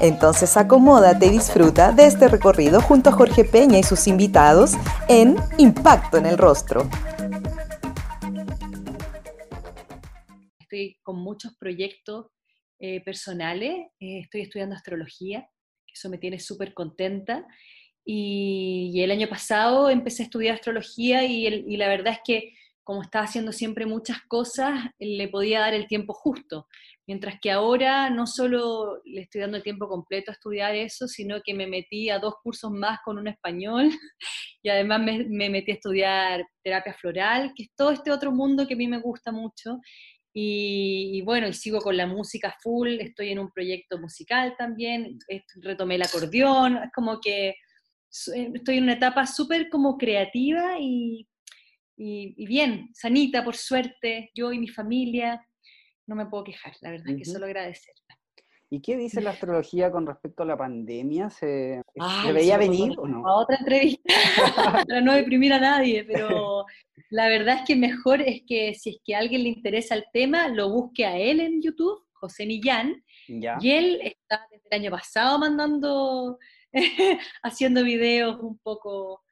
Entonces acomódate y disfruta de este recorrido junto a Jorge Peña y sus invitados en Impacto en el Rostro. Estoy con muchos proyectos eh, personales, eh, estoy estudiando astrología, eso me tiene súper contenta. Y, el año pasado empecé a estudiar astrología y la verdad es que como estaba haciendo siempre muchas cosas, le podía dar el tiempo justo. Mientras que ahora no solo le estoy dando el tiempo completo a estudiar eso, sino que me metí a dos cursos más con un español y además me, metí a estudiar terapia floral, que es todo este otro mundo que a mí me gusta mucho. Y, bueno, y sigo con la música full, estoy en un proyecto musical también, retomé el acordeón, es como que estoy en una etapa súper como creativa y, bien, sanita por suerte, yo y mi familia, no me puedo quejar, la verdad, que solo agradecer. ¿Y qué dice la astrología con respecto a la pandemia? ¿Se, veía venir o no? A otra entrevista, para no deprimir a nadie, pero la verdad es que mejor es que si es que a alguien le interesa el tema, lo busque a él en YouTube, José Millán, y él está desde el año pasado mandando, haciendo videos un poco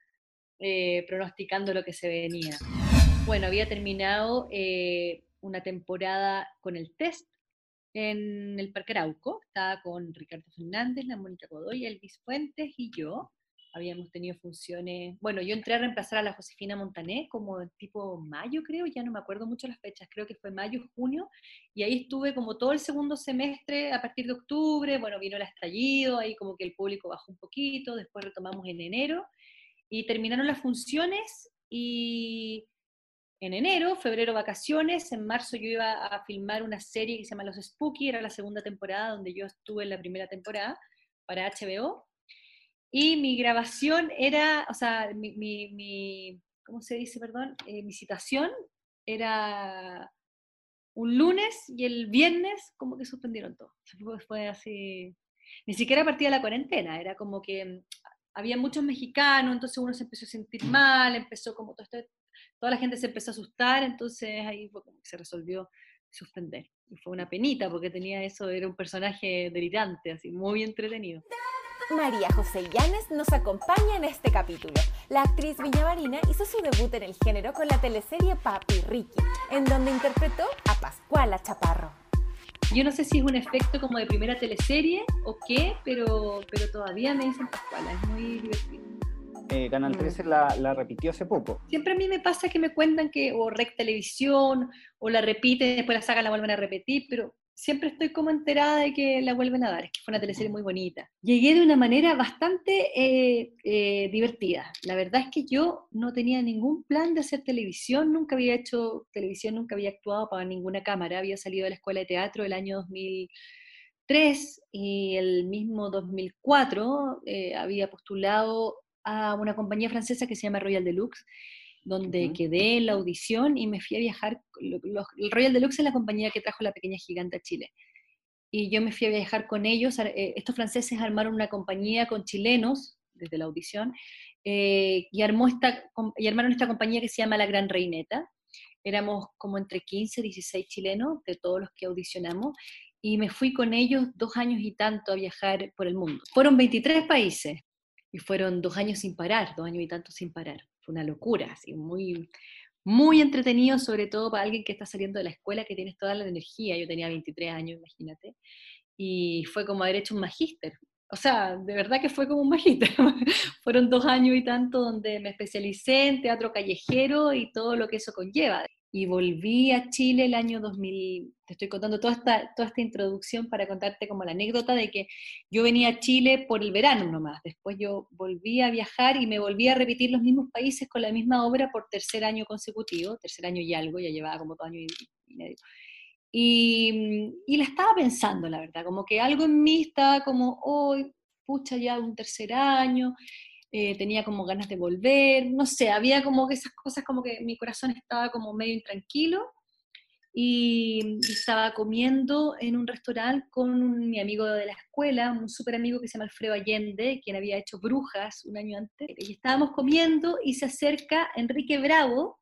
eh, pronosticando lo que se venía. Bueno, había terminado eh, una temporada con el test en el Parque Arauco, estaba con Ricardo Fernández, la Mónica Godoy, Elvis Fuentes y yo. Habíamos tenido funciones, bueno, yo entré a reemplazar a la Josefina Montané como tipo mayo, creo, ya no me acuerdo mucho las fechas, creo que fue mayo, junio, y ahí estuve como todo el segundo semestre, a partir de octubre, bueno, vino el estallido, ahí como que el público bajó un poquito, después retomamos en enero, y terminaron las funciones y en enero, febrero vacaciones, en marzo yo iba a filmar una serie que se llama Los Spooky, era la segunda temporada donde yo estuve en la primera temporada para HBO. Y mi grabación era, o sea, mi, mi, ¿cómo se dice, perdón? Eh, mi citación era un lunes y el viernes como que suspendieron todo. Fue así, ni siquiera a partir de la cuarentena, era como que había muchos mexicanos, entonces uno se empezó a sentir mal, empezó como todo esto, toda la gente se empezó a asustar, entonces ahí fue como que se resolvió suspender. Y fue una penita porque tenía eso, era un personaje delirante, así, muy entretenido. María José Llanes nos acompaña en este capítulo. La actriz Viñavarina hizo su debut en el género con la teleserie Papi Ricky, en donde interpretó a Pascuala Chaparro. Yo no sé si es un efecto como de primera teleserie o qué, pero, pero todavía me dicen Pascuala, es muy divertido. Eh, Canal 13 mm. la, la, repitió hace poco. Siempre a mí me pasa que me cuentan que o Rec Televisión o la repiten, después la sacan, la vuelven a repetir, pero siempre estoy como enterada de que la vuelven a dar, es que fue una teleserie muy bonita. Llegué de una manera bastante eh, eh, divertida. La verdad es que yo no tenía ningún plan de hacer televisión, nunca había hecho televisión, nunca había actuado para ninguna cámara, había salido de la escuela de teatro el año 2003 y el mismo 2004 eh, había postulado a una compañía francesa que se llama Royal Deluxe, donde quedé en la audición y me fui a viajar. el Royal Deluxe es la compañía que trajo la pequeña gigante a Chile. Y yo me fui a viajar con ellos. Eh, estos franceses armaron una compañía con chilenos desde la audición eh, y, armó esta, y armaron esta compañía que se llama La Gran Reineta. Éramos como entre 15 y 16 chilenos de todos los que audicionamos y me fui con ellos dos años y tanto a viajar por el mundo. Fueron 23 países y fueron dos años sin parar, dos años y tanto sin parar una locura, así, muy, muy entretenido, sobre todo para alguien que está saliendo de la escuela, que tienes toda la energía. Yo tenía 23 años, imagínate, y fue como haber hecho un magíster. O sea, de verdad que fue como un magíster. Fueron dos años y tanto donde me especialicé en teatro callejero y todo lo que eso conlleva y volví a Chile el año 2000. Te estoy contando toda esta, toda esta introducción para contarte como la anécdota de que yo venía a Chile por el verano nomás. Después yo volví a viajar y me volví a repetir los mismos países con la misma obra por tercer año consecutivo, tercer año y algo, ya llevaba como todo año y, medio. Y, y, la estaba pensando, la verdad, como que algo en mí estaba como, hoy, pucha, ya un tercer año, eh, tenía como ganas de volver, no sé, había como esas cosas como que mi corazón estaba como medio intranquilo y, estaba comiendo en un restaurante con mi amigo de la escuela, un súper amigo que se llama Alfredo Allende, quien había hecho Brujas un año antes, y estábamos comiendo y se acerca Enrique Bravo,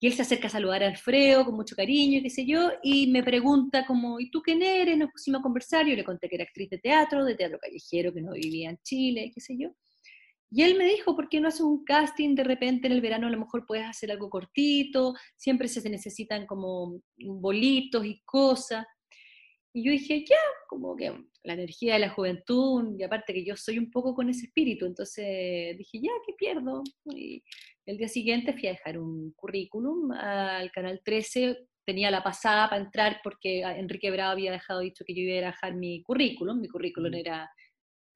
y él se acerca a saludar a Alfredo con mucho cariño y qué sé yo, y me pregunta como, ¿y tú quién eres? Nos pusimos a conversar, yo le conté que era actriz de teatro, de teatro callejero, que no vivía en Chile, qué sé yo. Y él me dijo, ¿por qué no haces un casting de repente en el verano? A lo mejor puedes hacer algo cortito, siempre se necesitan como bolitos y cosas. Y yo dije, ya, como que la energía de la juventud, y aparte que yo soy un poco con ese espíritu, entonces dije, ya, ¿qué pierdo? Y el día siguiente fui a dejar un currículum al Canal 13, tenía la pasada para entrar porque Enrique Bravo había dejado dicho que yo iba a dejar mi currículum, mi currículum mm. era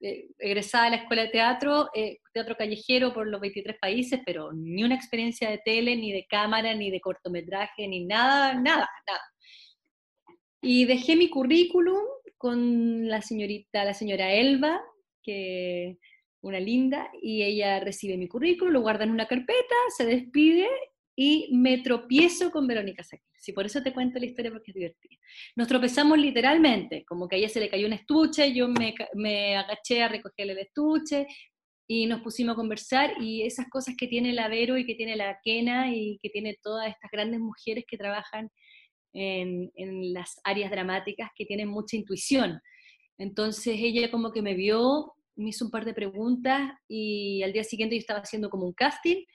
eh, egresada de la escuela de teatro, eh, teatro callejero por los 23 países, pero ni una experiencia de tele, ni de cámara, ni de cortometraje, ni nada, nada, nada. Y dejé mi currículum con la señorita, la señora Elba, que una linda, y ella recibe mi currículum, lo guarda en una carpeta, se despide y me tropiezo con Verónica Saquil. Si por eso te cuento la historia porque es divertida. Nos tropezamos literalmente, como que a ella se le cayó un estuche, yo me, me agaché a recogerle el estuche y nos pusimos a conversar y esas cosas que tiene la Vero y que tiene la Kena y que tiene todas estas grandes mujeres que trabajan en, en las áreas dramáticas que tienen mucha intuición. Entonces ella como que me vio, me hizo un par de preguntas y al día siguiente yo estaba haciendo como un casting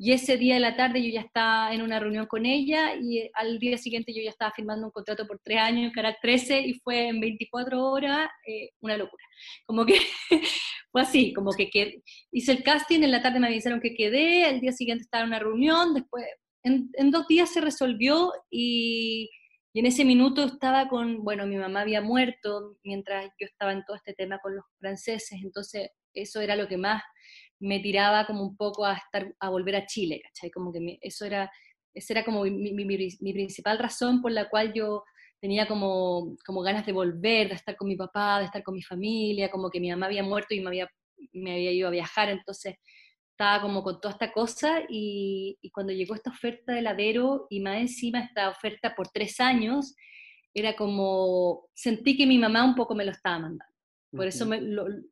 y ese día de la tarde yo ya estaba en una reunión con ella y al día siguiente yo ya estaba firmando un contrato por tres años en Canal 13 y fue en 24 horas eh, una locura. Como que fue así, como que, hice el casting, en la tarde me avisaron que quedé, al día siguiente estaba en una reunión, después en, dos días se resolvió y, y en ese minuto estaba con, bueno, mi mamá había muerto mientras yo estaba en todo este tema con los franceses, entonces eso era lo que más me tiraba como un poco a, estar, a volver a Chile, ¿cachai? Como que eso era, esa era como mi, mi, mi, principal razón por la cual yo tenía como, como ganas de volver, de estar con mi papá, de estar con mi familia, como que mi mamá había muerto y me había, me había ido a viajar, entonces estaba como con toda esta cosa y, y cuando llegó esta oferta de ladero y más encima esta oferta por tres años, era como, sentí que mi mamá un poco me lo estaba mandando. Por eso me,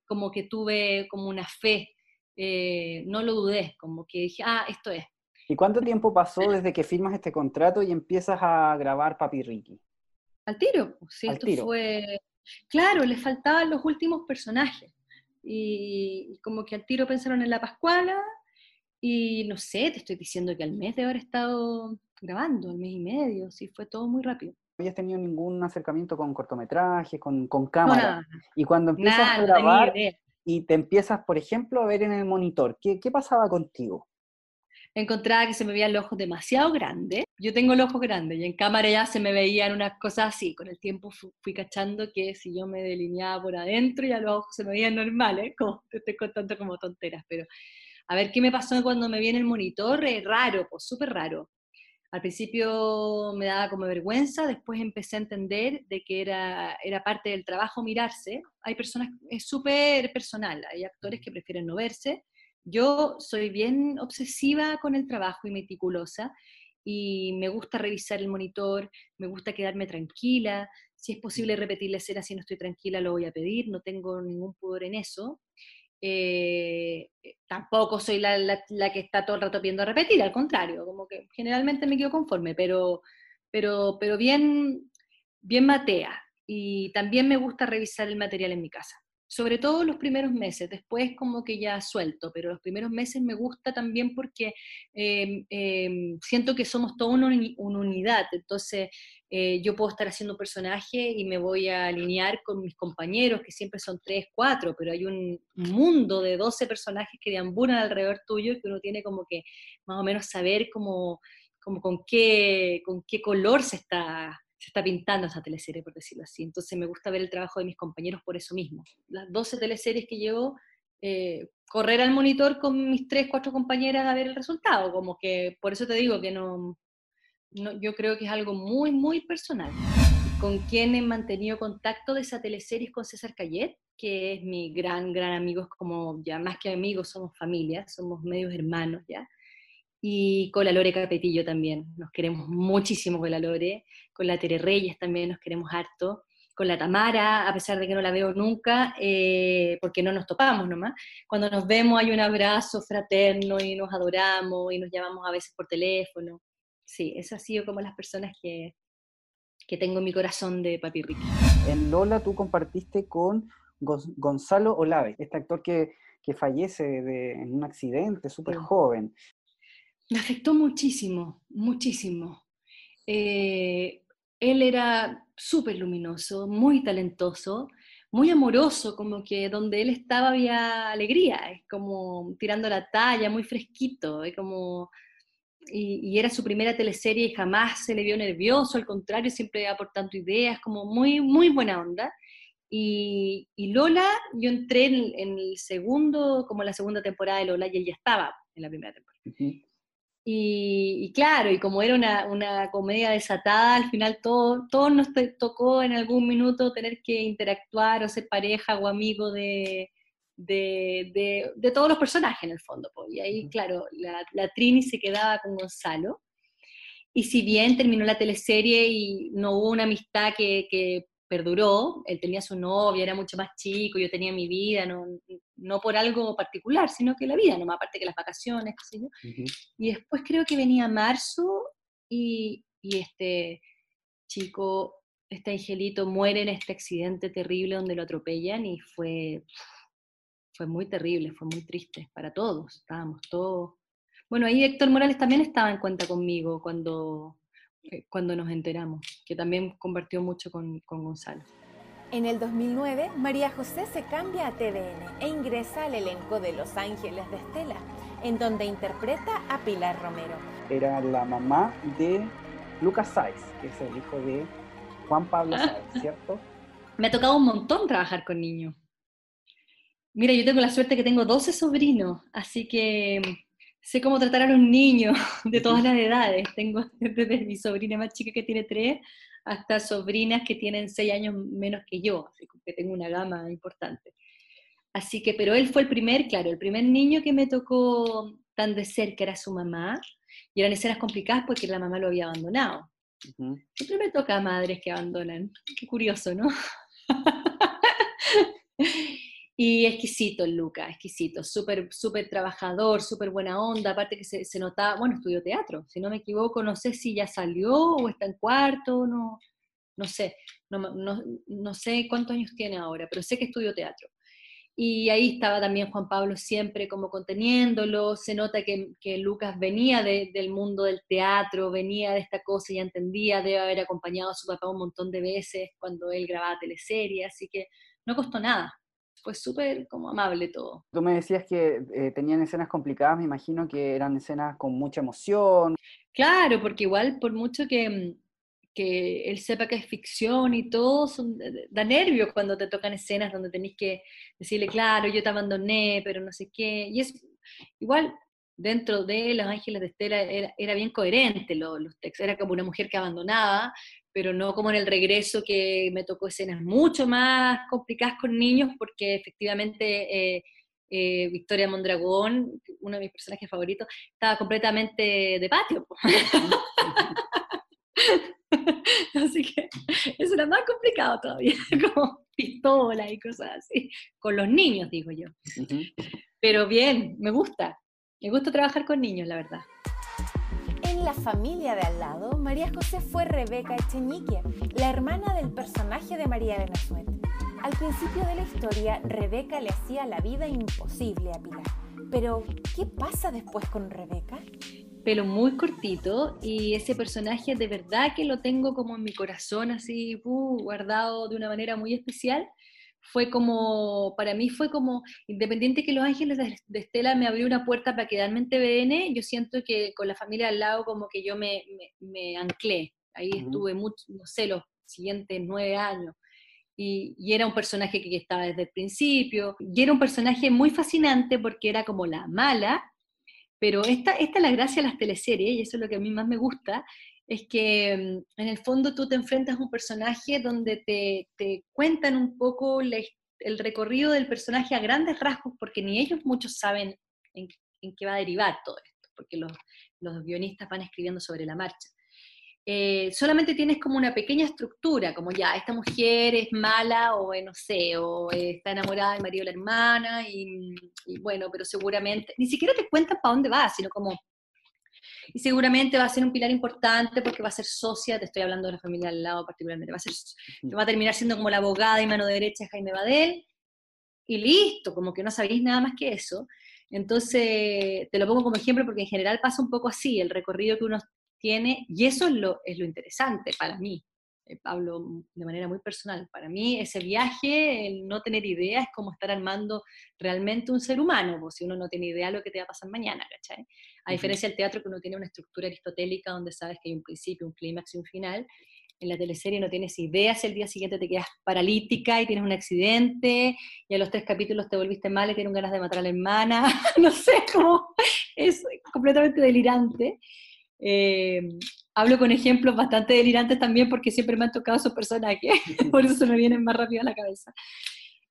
como que tuve como una fe eh, no lo dudé, como que dije, ah, esto es. ¿Y cuánto tiempo pasó desde que firmas este contrato y empiezas a grabar Papi Ricky? Al tiro, pues, sí, esto fue... Claro, le faltaban los últimos personajes. Y, como que al tiro pensaron en la Pascuala, y no sé, te estoy diciendo que al mes de haber estado grabando, al mes y medio, sí, fue todo muy rápido. No habías tenido ningún acercamiento con cortometrajes, con, con cámara. y cuando empiezas a grabar, y te empiezas, por ejemplo, a ver en el monitor. ¿Qué, qué pasaba contigo? Encontraba que se me veían los ojos demasiado grandes. Yo tengo los ojos grandes y en cámara ya se me veían unas cosas así. Con el tiempo fui cachando que si yo me delineaba por adentro ya los ojos se me veían normales, como te estoy contando como tonteras. Pero a ver qué me pasó cuando me vi en el monitor, raro, pues súper raro. Al principio me daba como vergüenza, después empecé a entender de que era, era parte del trabajo mirarse. Hay personas, es súper personal, hay actores que prefieren no verse. Yo soy bien obsesiva con el trabajo y meticulosa y me gusta revisar el monitor, me gusta quedarme tranquila. Si es posible repetir la escena si no estoy tranquila, lo voy a pedir, no tengo ningún pudor en eso. Eh, tampoco soy la, que está todo el rato viendo repetir, al contrario, como que generalmente me quedo conforme, pero, pero, pero bien, bien matea. Y también me gusta revisar el material en mi casa. Sobre todo los primeros meses, después como que ya suelto, pero los primeros meses me gusta también porque em, em, siento que somos toda una, una unidad, entonces eh, yo puedo estar haciendo un personaje y me voy a alinear con mis compañeros, que siempre son tres, cuatro, pero hay un mundo de 12 personajes que deambulan alrededor tuyo que uno tiene como que más o menos saber como con, qué, con qué color se está, se está pintando esa teleserie, por decirlo así. Entonces me gusta ver el trabajo de mis compañeros por eso mismo. Las 12 teleseries que llevo, eh, correr al monitor con mis tres, cuatro compañeras a ver el resultado, como que por eso te digo que no, yo creo que es algo muy, muy personal. ¿Con quién he mantenido contacto de esa teleserie con César Cayet? que es mi gran, gran amigo, como ya más que amigos, somos familia, somos medios hermanos ya. Y con la Lore Capetillo también, nos queremos muchísimo con la Lore, con la Tere Reyes también nos queremos harto, con la Tamara, a pesar de que no la veo nunca, eh, porque no nos topamos nomás. Cuando nos vemos hay un abrazo fraterno y nos adoramos y nos llamamos a veces por teléfono. Sí, eso ha sido como las personas que, que tengo en mi corazón de Papi Ricky. En Lola tú compartiste con Gonzalo Olave, este actor que, que fallece de, en un accidente súper joven. Me afectó muchísimo, muchísimo. Eh, él era súper luminoso, muy talentoso, muy amoroso, como que donde él estaba había alegría, es como tirando la talla, muy fresquito, es como... Y, era su primera teleserie y jamás se le vio nervioso, al contrario, siempre aportando ideas, como muy, muy buena onda. Y, Lola, yo entré en, el segundo, como la segunda temporada de Lola, y él ya estaba en la primera temporada. Y, claro, y como era una, comedia desatada, al final todo, todo nos tocó en algún minuto tener que interactuar o ser pareja o amigo de, de, todos los personajes en el fondo. Y ahí, claro, la, Trini se quedaba con Gonzalo. Y si bien terminó la teleserie y no hubo una amistad que, que perduró, él tenía su novia, era mucho más chico, yo tenía mi vida, no, no por algo particular, sino que la vida, más aparte que las vacaciones, qué sé yo. Y después creo que venía marzo y, y, este chico, este angelito muere en este accidente terrible donde lo atropellan y fue, fue muy terrible, fue muy triste para todos, estábamos todos... Bueno, ahí Héctor Morales también estaba en cuenta conmigo cuando, cuando nos enteramos, que también compartió mucho con, con Gonzalo. En el 2009, María José se cambia a TVN e ingresa al elenco de Los Ángeles de Estela, en donde interpreta a Pilar Romero. Era la mamá de Lucas Sáez, que es el hijo de Juan Pablo Sáez, ¿cierto? Me ha tocado un montón trabajar con niños. Mira, yo tengo la suerte que tengo 12 sobrinos, así que sé cómo tratar a los niños de todas las edades. Tengo desde mi sobrina más chica que tiene tres hasta sobrinas que tienen seis años menos que yo, así que tengo una gama importante. Así que, pero él fue el primer, claro, el primer niño que me tocó tan de cerca era su mamá, y eran escenas complicadas porque la mamá lo había abandonado. Siempre me toca a madres que abandonan. Qué curioso, ¿no? Y exquisito el Luca, exquisito, súper súper trabajador, súper buena onda, aparte que se, se, notaba, bueno, estudió teatro, si no me equivoco, no sé si ya salió o está en cuarto, no, no sé, no, sé cuántos años tiene ahora, pero sé que estudió teatro. Y ahí estaba también Juan Pablo siempre como conteniéndolo, se nota que, que Lucas venía del mundo del teatro, venía de esta cosa ya entendía, debe haber acompañado a su papá un montón de veces cuando él grababa teleseries, así que no costó nada, fue súper como amable todo. Tú me decías que eh, tenían escenas complicadas, me imagino que eran escenas con mucha emoción. Claro, porque igual por mucho que, mm, que él sepa que es ficción y todo, da nervios cuando te tocan escenas donde tenés que decirle, claro, yo te abandoné, pero no sé qué. Y es igual dentro de Los Ángeles de Estela era, bien coherente los, los textos, era como una mujer que abandonaba, pero no como en el regreso que me tocó escenas mucho más complicadas con niños, porque efectivamente eh, eh, Victoria Mondragón, uno de mis personajes favoritos, estaba completamente de patio. así que eso era más complicado todavía, como pistola y cosas así, con los niños, digo yo. Pero bien, me gusta, me gusta trabajar con niños, la verdad la familia de al lado, María José fue Rebeca Echeñique, la hermana del personaje de María Benazuet. Al principio de la historia, Rebeca le hacía la vida imposible a Pilar. Pero, ¿qué pasa después con Rebeca? Pelo muy cortito y ese personaje de verdad que lo tengo como en mi corazón, así uh, guardado de una manera muy especial fue como, para mí fue como, independiente que Los Ángeles de, Estela me abrió una puerta para quedarme en TVN, yo siento que con la familia al lado como que yo me, me, anclé, ahí estuve mucho, no sé, los siguientes nueve años. Y, y, era un personaje que estaba desde el principio, y era un personaje muy fascinante porque era como la mala, pero esta, esta es la gracia de las teleseries, y eso es lo que a mí más me gusta, es que mm, en el fondo tú te enfrentas a un personaje donde te, te cuentan un poco el recorrido del personaje a grandes rasgos, porque ni ellos muchos saben en, qué va a derivar todo esto, porque los, los guionistas van escribiendo sobre la marcha. Eh, solamente tienes como una pequeña estructura, como ya, esta mujer es mala o eh, no sé, o eh, está enamorada del marido de la hermana, y, bueno, pero seguramente, ni siquiera te cuentan para dónde va, sino como, y seguramente va a ser un pilar importante porque va a ser socia, te estoy hablando de la familia al lado particularmente, va a, ser, va a terminar siendo como la abogada y mano derecha de Jaime Badel, y listo, como que no sabéis nada más que eso. Entonces, te lo pongo como ejemplo porque en general pasa un poco así, el recorrido que uno tiene, y eso es lo, es lo interesante para mí, eh, hablo de manera muy personal, para mí ese viaje, el no tener idea, es como estar armando realmente un ser humano, pues, si uno no tiene idea de lo que te va a pasar mañana, ¿cachai? A diferencia del teatro que uno tiene una estructura aristotélica donde sabes que hay un principio, un clímax y un final, en la teleserie no tienes idea si el día siguiente te quedas paralítica y tienes un accidente, y a los tres capítulos te volviste mal y tienes ganas de matar a la hermana, no sé, como es completamente delirante. Eh, hablo con ejemplos bastante delirantes también porque siempre me han tocado esos personajes, por eso se me vienen más rápido a la cabeza.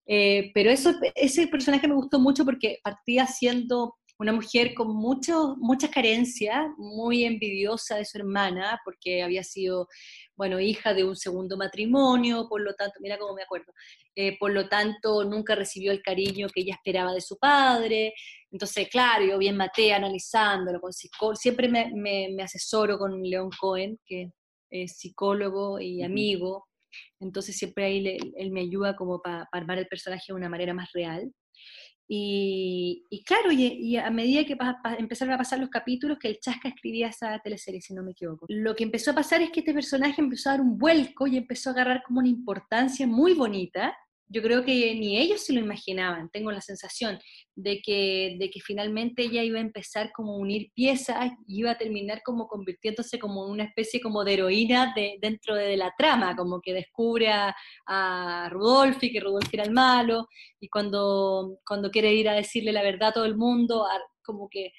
Eh, pero eso, ese personaje me gustó mucho porque partía siendo una mujer con mucho, muchas carencias, muy envidiosa de su hermana, porque había sido, bueno, hija de un segundo matrimonio, por lo tanto, mira cómo me acuerdo, eh, por lo tanto nunca recibió el cariño que ella esperaba de su padre, entonces, claro, yo bien maté analizándolo, con siempre me, me, asesoro con León Cohen, que es psicólogo y amigo, entonces siempre ahí él me ayuda como para armar el personaje de una manera más real. Y, claro, y, a medida que empezaron a pasar los capítulos, que el Chasca escribía esa teleserie, si no me equivoco, lo que empezó a pasar es que este personaje empezó a dar un vuelco y empezó a agarrar como una importancia muy bonita, yo creo que ni ellos se lo imaginaban, tengo la sensación de que, de que finalmente ella iba a empezar como unir piezas y iba a terminar como convirtiéndose como una especie como de heroína de, dentro de, la trama, como que descubre a, a Rudolfi, que Rudolfi era el malo, y cuando, cuando quiere ir a decirle la verdad a todo el mundo, como que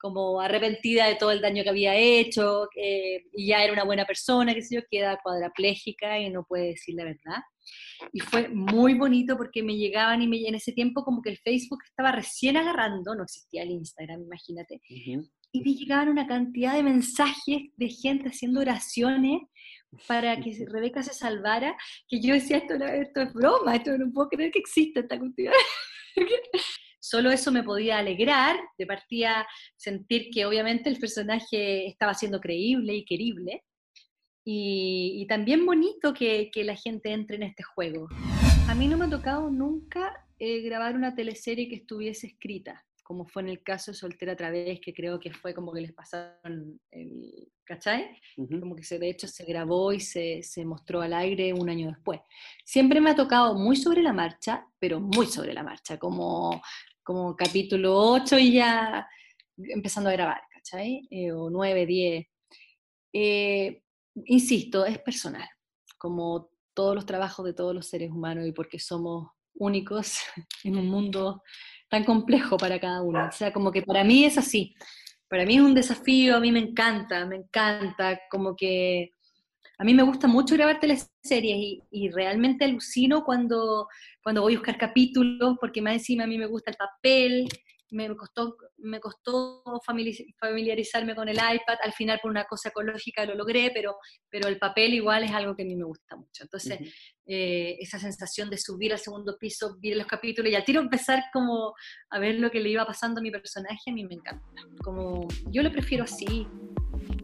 como arrepentida de todo el daño que había hecho, y ya era una buena persona, que sé yo, queda cuadraplégica y no puede decir la verdad. Y fue muy bonito porque me llegaban y me, en ese tiempo como que el Facebook estaba recién agarrando, no existía el Instagram, imagínate, y me llegaban una cantidad de mensajes de gente haciendo oraciones para que Rebeca se salvara, que yo decía, esto, esto es broma, esto no puedo creer que exista esta cuestión. Solo eso me podía alegrar, de partía sentir que obviamente el personaje estaba siendo creíble y querible, y, también bonito que, la gente entre en este juego. A mí no me ha tocado nunca eh, grabar una teleserie que estuviese escrita, como fue en el caso de Soltera través, que creo que fue como que les pasaron el, ¿cachai? Como que se, de hecho se grabó y se, se, mostró al aire un año después. Siempre me ha tocado muy sobre la marcha, pero muy sobre la marcha, como, como capítulo 8 y ya empezando a grabar, ¿cachai? Eh, o 9, 10. Eh, insisto, es personal, como todos los trabajos de todos los seres humanos y porque somos únicos en un mundo tan complejo para cada uno. O sea, como que para mí es así. Para mí es un desafío, a mí me encanta, me encanta, como que a mí me gusta mucho grabar teleseries y, y realmente alucino cuando, cuando voy a buscar capítulos, porque más encima a mí me gusta el papel, me costó, me costó familiarizarme con el iPad, al final por una cosa ecológica lo logré, pero, pero el papel igual es algo que a mí me gusta mucho. Entonces, eh, esa sensación de subir al segundo piso, ver los capítulos y al tiro empezar como a ver lo que le iba pasando a mi personaje, a mí me encanta. Como, yo lo prefiero así.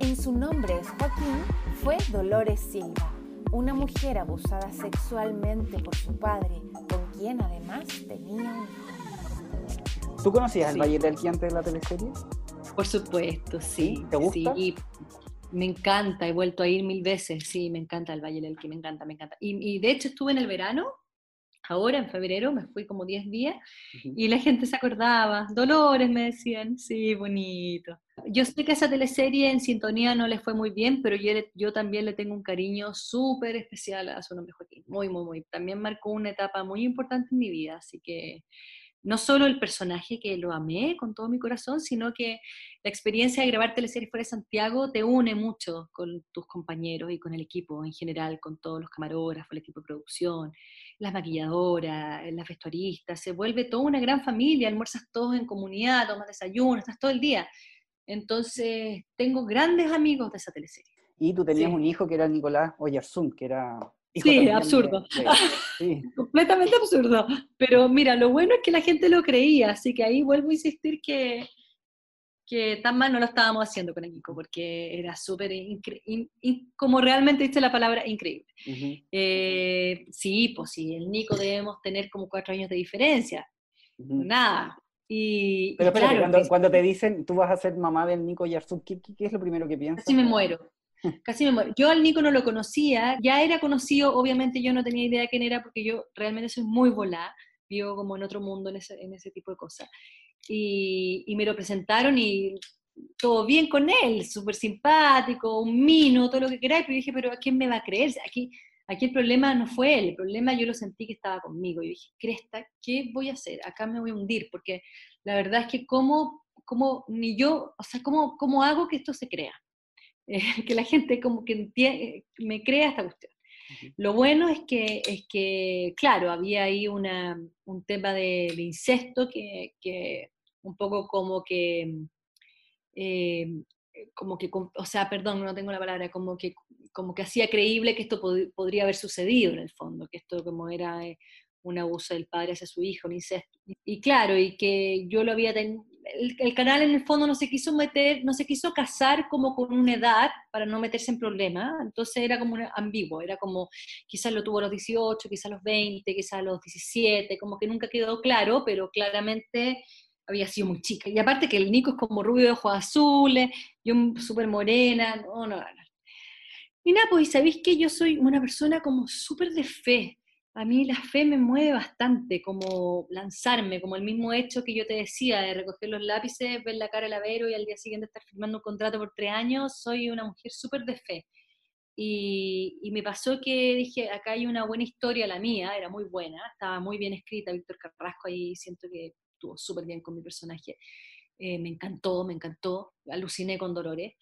En su nombre, Joaquín fue Dolores Silva, una mujer abusada sexualmente por su padre, con quien además tenía un hijo. ¿Tú conocías el Valle del antes de la teleserie? Por supuesto, sí. ¿Te gusta? Sí, me encanta, he vuelto a ir mil veces, sí, me encanta el Valle del Elqui, me encanta, me encanta. Y, de hecho estuve en el verano, ahora en febrero, me fui como 10 días, y la gente se acordaba, Dolores me decían, sí, bonito. Yo sé que esa teleserie en sintonía no le fue muy bien, pero yo, yo también le tengo un cariño súper especial a su nombre Joaquín, muy, muy, muy. También marcó una etapa muy importante en mi vida, así que no solo el personaje que lo amé con todo mi corazón, sino que la experiencia de grabar teleseries fuera de Santiago te une mucho con tus compañeros y con el equipo en general, con todos los camarógrafos, el equipo de producción. las maquilladoras, las vestuaristas, se vuelve toda una gran familia, almuerzas todos en comunidad, tomas desayuno, estás todo el día. Entonces, tengo grandes amigos de esa teleserie. Y tú tenías un hijo que era Nicolás Oyarzún, que era... sí, absurdo. sí. Completamente absurdo. Pero mira, lo bueno es que la gente lo creía, así que ahí vuelvo a insistir que, que tan mal no lo estábamos haciendo con el Nico, porque era súper, como realmente dice la palabra, increíble. Eh, sí, pues sí, el Nico debemos tener como cuatro años de diferencia. Nada. Y, Pero cuando, cuando, te dicen, tú vas a ser mamá del Nico Yarzuk, ¿qué, ¿qué, es lo primero que piensas? Casi me muero. Casi me muero. Yo al Nico no lo conocía, ya era conocido, obviamente yo no tenía idea de quién era porque yo realmente soy muy volada, vivo como en otro mundo en ese, en ese tipo de cosas y, me lo presentaron y todo bien con él, súper simpático, un mino, todo lo que queráis, pero dije, pero ¿a quién me va a creer? Aquí, aquí el problema no fue él, el problema yo lo sentí que estaba conmigo. Y dije, Cresta, ¿qué voy a hacer? Acá me voy a hundir, porque la verdad es que cómo, cómo ni yo, o sea, cómo, cómo hago que esto se crea? que la gente como que me crea esta cuestión. Lo bueno es que, es que, claro, había ahí una, un tema de, incesto que, que, un poco como que, eh, como que, o sea, perdón, no tengo la palabra, como que, como que hacía creíble que esto podría haber sucedido en el fondo, que esto como era eh, un abuso del padre hacia su hijo, un incesto. Y claro, y que yo lo había tenido, el, canal en el fondo no se quiso meter, no se quiso casar como con una edad para no meterse en problemas, entonces era como ambiguo, era como quizás lo tuvo a los 18, quizás a los 20, quizás a los 17, como que nunca quedó claro, pero claramente había sido muy chica. Y aparte que el Nico es como rubio de ojos azules, yo súper morena, no, no, no. Y nada, pues, ¿sabéis que yo soy una persona como súper de fe? A mí la fe me mueve bastante, como lanzarme, como el mismo hecho que yo te decía, de recoger los lápices, ver la cara del avero y al día siguiente estar firmando un contrato por tres años, soy una mujer súper de fe. Y, y, me pasó que dije, acá hay una buena historia, la mía, era muy buena, estaba muy bien escrita, Víctor Carrasco ahí siento que estuvo súper bien con mi personaje. Eh, me encantó, me encantó, aluciné con Dolores.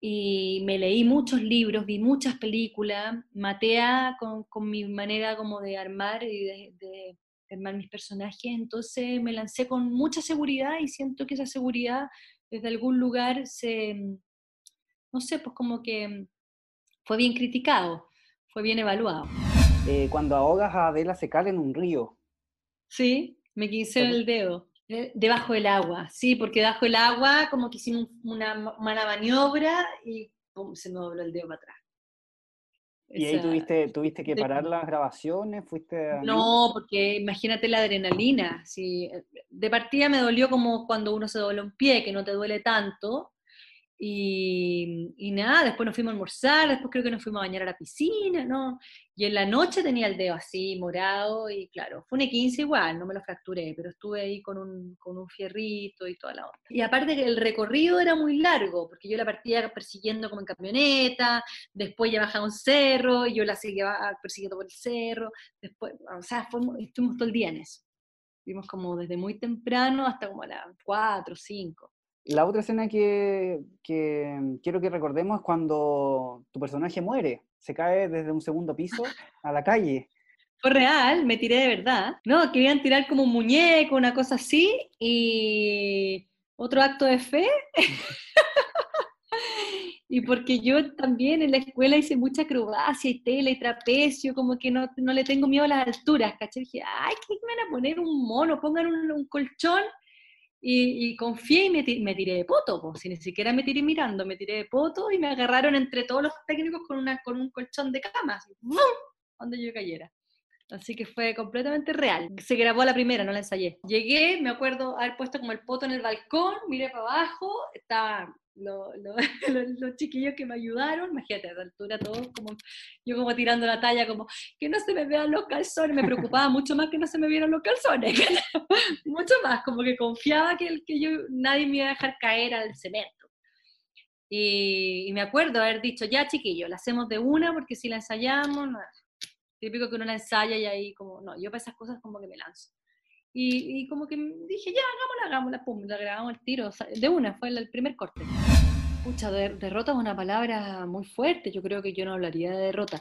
Y me leí muchos libros, vi muchas películas, matea con, con mi manera como de armar y de, de, armar mis personajes, entonces me lancé con mucha seguridad y siento que esa seguridad desde algún lugar se, no sé, pues como que fue bien criticado, fue bien evaluado. Eh, cuando ahogas a Adela se cae en un río. Sí, me quise el dedo. Eh, debajo del agua, sí, porque debajo del agua como que hicimos una mala maniobra y se me dobló el dedo para atrás. ¿Y ahí tuviste, tuviste que parar las grabaciones? ¿Fuiste No, porque imagínate la adrenalina. Si, de partida me dolió como cuando uno se dobla un pie, que no te duele tanto, y, nada, después nos fuimos a almorzar, después creo que nos fuimos a bañar a la piscina, ¿no? Y en la noche tenía el dedo así, morado, y claro, fue un 15 igual, no me lo fracturé, pero estuve ahí con un, con un fierrito y toda la onda. Y aparte el recorrido era muy largo, porque yo la partía persiguiendo como en camioneta, después ya bajaba un cerro, y yo la seguía persiguiendo por el cerro, después, o sea, estuvimos todo el día en eso. Vimos como desde muy temprano hasta como a las 4, 5. La otra escena que, quiero que recordemos es cuando tu personaje muere, se cae desde un segundo piso a la calle. Fue real, me tiré de verdad. No, querían tirar como un muñeco, una cosa así, y otro acto de fe. y porque yo también en la escuela hice mucha acrobacia y tela y trapecio, como que no, le tengo miedo a las alturas, ¿cachai? Dije, ay, ¿qué me van a poner un mono? Pongan un colchón y, confié y me, tiré de poto, si ni siquiera me tiré mirando, me tiré de poto y me agarraron entre todos los técnicos con, una, con un colchón de cama, así, donde yo cayera. Así que fue completamente real. Se grabó la primera, no la ensayé. Llegué, me acuerdo haber puesto como el poto en el balcón, miré para abajo, estaba los chiquillos que me ayudaron, imagínate, a la altura todos como, yo como tirando la talla, como, que no se me vean los calzones, me preocupaba mucho más que no se me vieran los calzones, mucho más, como que confiaba que, que yo, nadie me iba a dejar caer al cemento. Y, me acuerdo haber dicho, ya chiquillos, la hacemos de una, porque si la ensayamos, típico que uno la ensaya y ahí como, no, yo para esas cosas como que me lanzo. Y, como que dije, ya, hagámosla, hagámosla, pum, la grabamos el tiro, de una, fue el, primer corte. Pucha, derrota es una palabra muy fuerte, yo creo que yo no hablaría de derrota.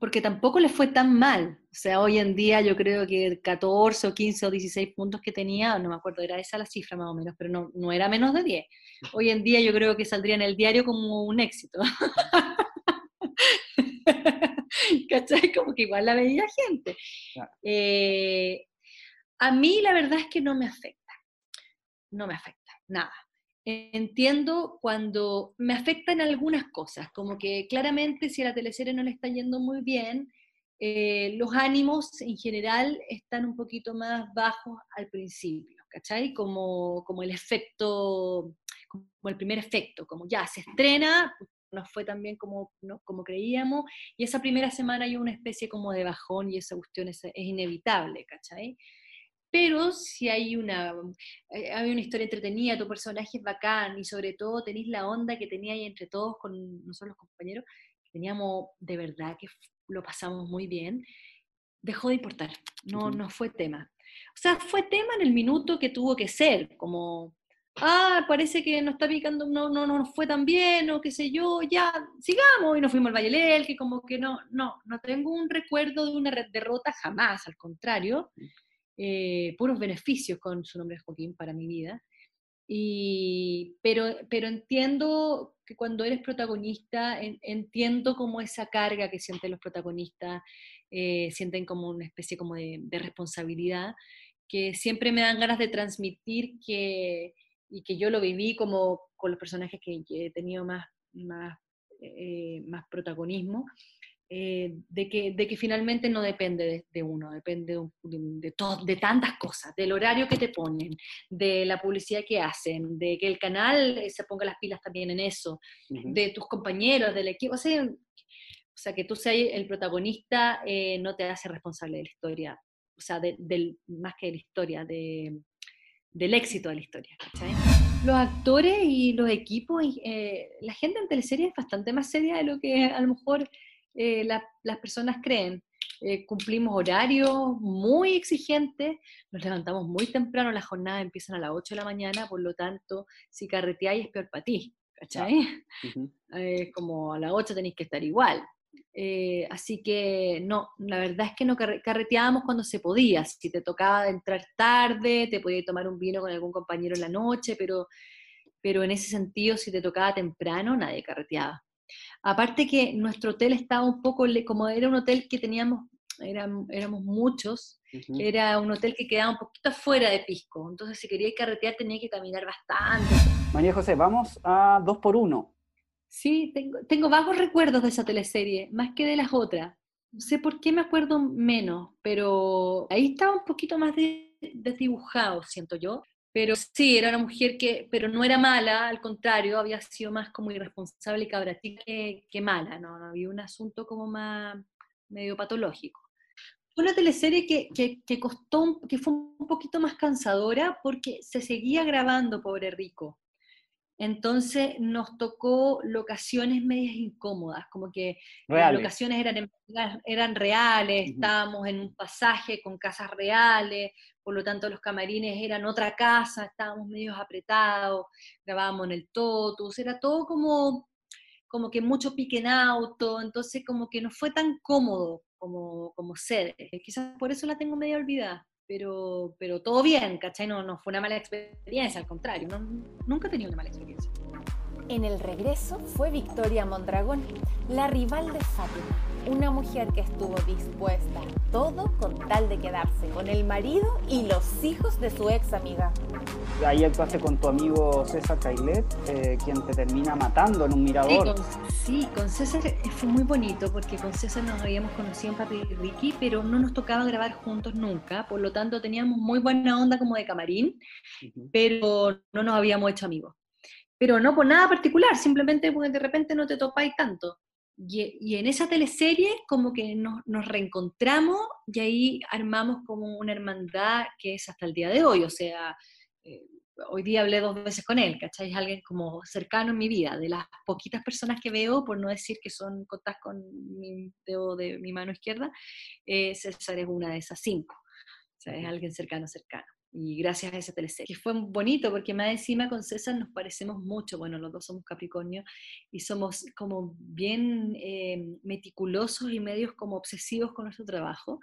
porque tampoco le fue tan mal. O sea, hoy en día yo creo que 14 o 15 o 16 puntos que tenía, no me acuerdo, era esa la cifra más o menos, pero no, no era menos de 10. Hoy en día yo creo que saldría en el diario como un éxito. ¿Cachai? Como que igual la veía gente. Eh, a mí la verdad es que no me afecta. No me afecta, nada entiendo cuando me afectan algunas cosas, como que claramente si a la teleserie no le está yendo muy bien, eh, los ánimos en general están un poquito más bajos al principio, ¿cachai? Como, como el efecto, como el primer efecto, como ya se estrena, no fue tan bien como, como creíamos, y esa primera semana hay una especie como de bajón y esa cuestión es, es inevitable, ¿cachai? Pero si hay una, eh, hay una historia entretenida, tu personaje es bacán y sobre todo tenéis la onda que tenía ahí entre todos con nosotros los compañeros, teníamos de verdad que lo pasamos muy bien, dejó de importar, no, no fue tema. O sea, fue tema en el minuto que tuvo que ser, como, ah, parece que no está picando, no, no, no fue tan bien, o qué sé yo, ya, sigamos, y nos fuimos al Valle que como que no, no, no tengo un recuerdo de una derrota jamás, al contrario. Eh, puros beneficios con su nombre Joaquín para mi vida. Y, pero, pero entiendo que cuando eres protagonista, entiendo como esa carga que sienten los protagonistas, eh, sienten como una especie como de, responsabilidad, que siempre me dan ganas de transmitir que, y que yo lo viví como con los personajes que he tenido más, más, eh, más protagonismo, eh, de, que, de que finalmente no depende de, uno, depende de, de, tantas cosas, del horario que te ponen, de la publicidad que hacen, de que el canal eh, se ponga las pilas también en eso, de tus compañeros, del equipo. O sea, o sea que tú seas el protagonista eh, no te hace responsable de la historia, o sea, del, más que de la historia, de, del éxito de la historia. Los actores y los equipos, la gente en teleserie es bastante más seria de lo que a lo mejor eh, las personas creen. Eh, cumplimos horarios muy exigentes, nos levantamos muy temprano, las jornadas empiezan a las 8 de la mañana, por lo tanto, si carreteáis es peor para ti, ¿cachai? Eh, como a las 8 tenéis que estar igual. así que no, la verdad es que no carreteábamos cuando se podía. Si te tocaba entrar tarde, te podías tomar un vino con algún compañero en la noche, pero, pero en ese sentido, si te tocaba temprano, nadie carreteaba. Aparte que nuestro hotel estaba un poco, como era un hotel que teníamos, éramos muchos, era un hotel que quedaba un poquito fuera de Pisco, entonces si quería carretear tenía que caminar bastante. María José, vamos a dos por uno. Sí, tengo, tengo vagos recuerdos de esa teleserie, más que de las otras. No sé por qué me acuerdo menos, pero ahí estaba un poquito más desdibujado, siento yo. Pero sí, era una mujer que, pero no era mala, al contrario, había sido más como irresponsable y cabratí que, mala, ¿no? Había un asunto como más medio patológico. Fue una teleserie que, que, costó, que fue un poquito más cansadora porque se seguía grabando Pobre Rico. Entonces nos tocó locaciones medias incómodas, como que las locaciones eran, eran reales, estábamos en un pasaje con casas reales, por lo tanto los camarines eran otra casa, estábamos medio apretados, grabábamos en el Totus, era todo como, como que mucho pique en auto, entonces como que no fue tan cómodo como, como sede. Quizás por eso la tengo medio olvidada pero, pero todo bien, ¿cachai? No, no fue una mala experiencia, al contrario, nunca he tenido una mala experiencia. En el regreso fue Victoria Mondragón, la rival de Fátima, una mujer que estuvo dispuesta a todo con tal de quedarse con el marido y los hijos de su ex amiga. Ahí actuaste con tu amigo César Cailet, eh, quien te termina matando en un mirador. Sí con, César fue muy bonito porque con César nos habíamos conocido en Papi Ricky, pero no nos tocaba grabar juntos nunca, por lo tanto teníamos muy buena onda como de camarín, pero no nos habíamos hecho amigos pero no por nada particular, simplemente porque de repente no te topáis tanto. Y, en esa teleserie como que nos, reencontramos y ahí armamos como una hermandad que es hasta el día de hoy, o sea, eh, hoy día hablé dos veces con él, ¿cachai? Es alguien como cercano en mi vida, de las poquitas personas que veo, por no decir que son contas con mi dedo de mi mano izquierda, eh, César es una de esas cinco, o sea, es alguien cercano, cercano. Y gracias a esa teleserie, que fue bonito porque más encima con César nos parecemos mucho, bueno, los dos somos Capricornio y somos como bien eh, meticulosos y medios como obsesivos con nuestro trabajo,